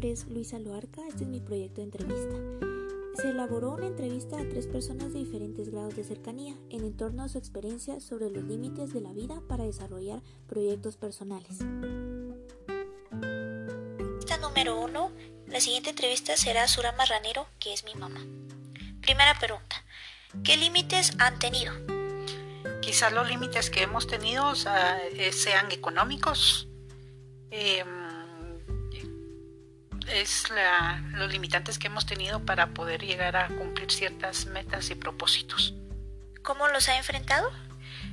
Blanca, este es mi proyecto de entrevista. Se elaboró una entrevista a tres personas de diferentes grados de cercanía en torno a su experiencia sobre los límites de la vida para desarrollar proyectos personales. Esta número uno, la siguiente entrevista será a Sura Marranero, que es mi mamá. Primera pregunta, ¿qué límites han tenido? Quizás los límites que hemos tenido eh, sean económicos. Em, es los limitantes que hemos tenido para poder llegar a cumplir ciertas metas y propósitos. ¿Cómo los ha enfrentado?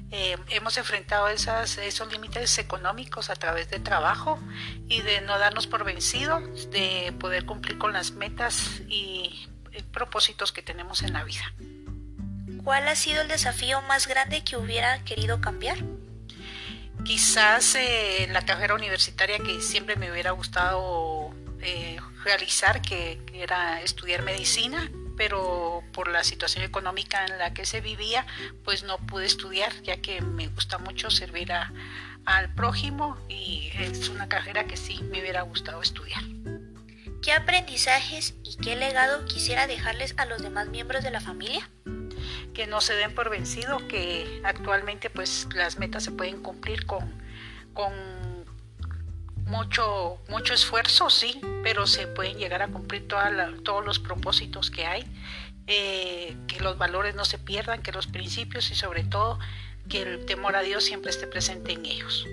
Em, hemos enfrentado esas, esos límites económicos a través de trabajo y de no darnos por vencidos, de poder cumplir con las metas y eh, propósitos que tenemos en la vida. ¿Cuál ha sido el desafío más grande que hubiera querido cambiar? Quizás eh, la carrera universitaria que siempre me hubiera gustado eh, realizar, que era estudiar medicina, pero por la situación económica en la que se vivía, pues no pude estudiar, ya que me gusta mucho servir al prójimo y es una carrera que sí me hubiera gustado estudiar. ¿Qué aprendizajes y qué legado quisiera dejarles a los demás miembros de la familia? Que no se den por vencido, que actualmente pues las metas se pueden cumplir con, con mucho, mucho esfuerzo, sí, pero se pueden llegar a cumplir todos los propósitos que hay, eh, que los valores no se pierdan, que los principios y sobre todo que el temor a Dios siempre esté presente en ellos.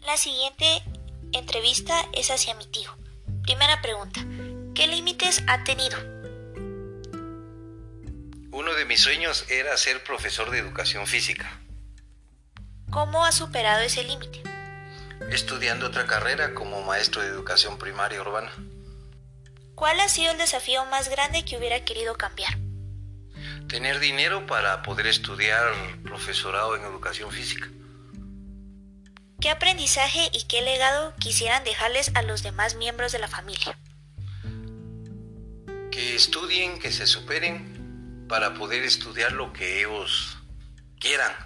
La siguiente entrevista es hacia mi tío. Primera pregunta, ¿qué límites ha tenido? Uno de mis sueños era ser profesor de educación física. ¿Cómo ha superado ese límite? Estudiando otra carrera como maestro de educación primaria urbana. ¿Cuál ha sido el desafío más grande que hubiera querido cambiar? Tener dinero para poder estudiar profesorado en educación física. ¿Qué aprendizaje y qué legado quisieran dejarles a los demás miembros de la familia? Que estudien, que se superen para poder estudiar lo que ellos quieran.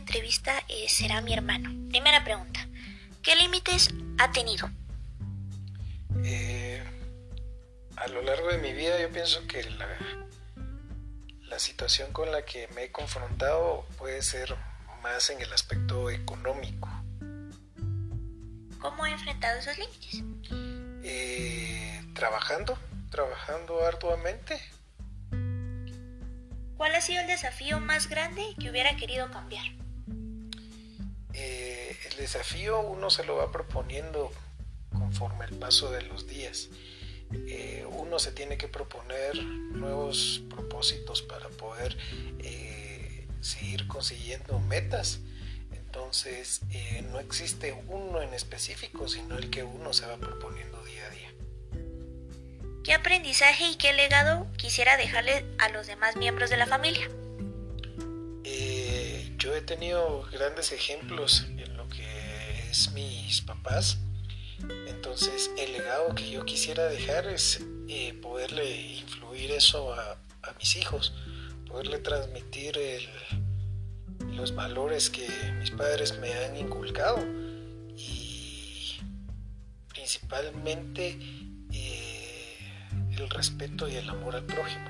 Entrevista eh, será mi hermano. Primera pregunta. ¿Qué límites ha tenido? Eh, a lo largo de mi vida yo pienso que la, la situación con la que me he confrontado puede ser más en el aspecto económico. ¿Cómo he enfrentado esos límites? Eh, trabajando, trabajando arduamente. ¿Cuál ha sido el desafío más grande que hubiera querido cambiar? Eh, desafío uno se lo va proponiendo conforme el paso de los días. Eh, uno se tiene que proponer nuevos propósitos para poder eh, seguir consiguiendo metas. Entonces no existe uno en específico, sino el que uno se va proponiendo día a día. ¿Qué aprendizaje y qué legado quisiera dejarle a los demás miembros de la familia? yo he tenido grandes ejemplos en es mis papás. Entonces el legado que yo quisiera dejar es eh, poderle influir eso a, mis hijos, poderle transmitir los valores que mis padres me han inculcado y principalmente eh, el respeto y el amor al prójimo.